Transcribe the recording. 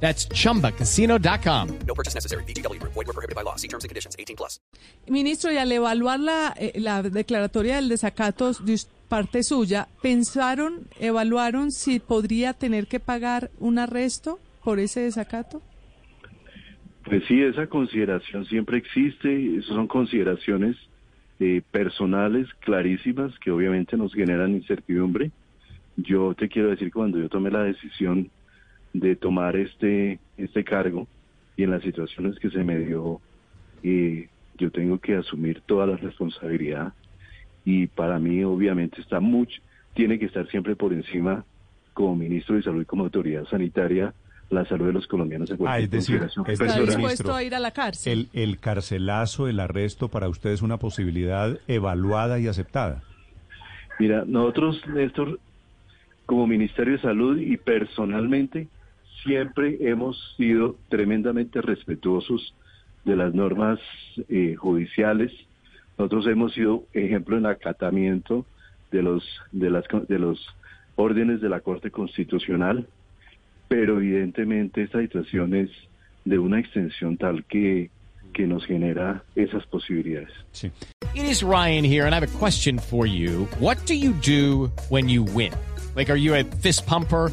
That's chumbacasino.com. No purchase necessary. BGW. Void were prohibited by law. See terms and conditions. 18 plus. Ministro, y al evaluar la, eh, la declaratoria del desacato de parte suya, ¿pensaron, evaluaron si podría tener que pagar un arresto por ese desacato? Pues sí, esa consideración siempre existe, esas son consideraciones eh, personales clarísimas que obviamente nos generan incertidumbre. Yo te quiero decir que cuando yo tomé la decisión de tomar este, este cargo y en las situaciones que se me dio, eh, yo tengo que asumir toda la responsabilidad y para mí obviamente está mucho, tiene que estar siempre por encima como ministro de salud y como autoridad sanitaria la salud de los colombianos en Ah, es decir, es ¿Está dispuesto a ir a la cárcel? el, el carcelazo, el arresto, para usted es una posibilidad evaluada y aceptada. Mira, nosotros, Néstor, como Ministerio de Salud y personalmente, siempre hemos sido tremendamente respetuosos de las normas eh, judiciales. Nosotros hemos sido ejemplo en acatamiento de los de las de los órdenes de la Corte Constitucional, pero evidentemente esta situación es de una extensión tal que que nos genera esas posibilidades. It is Ryan here, and I have a question for you. What do you do when you win? Like, are you a fist pumper?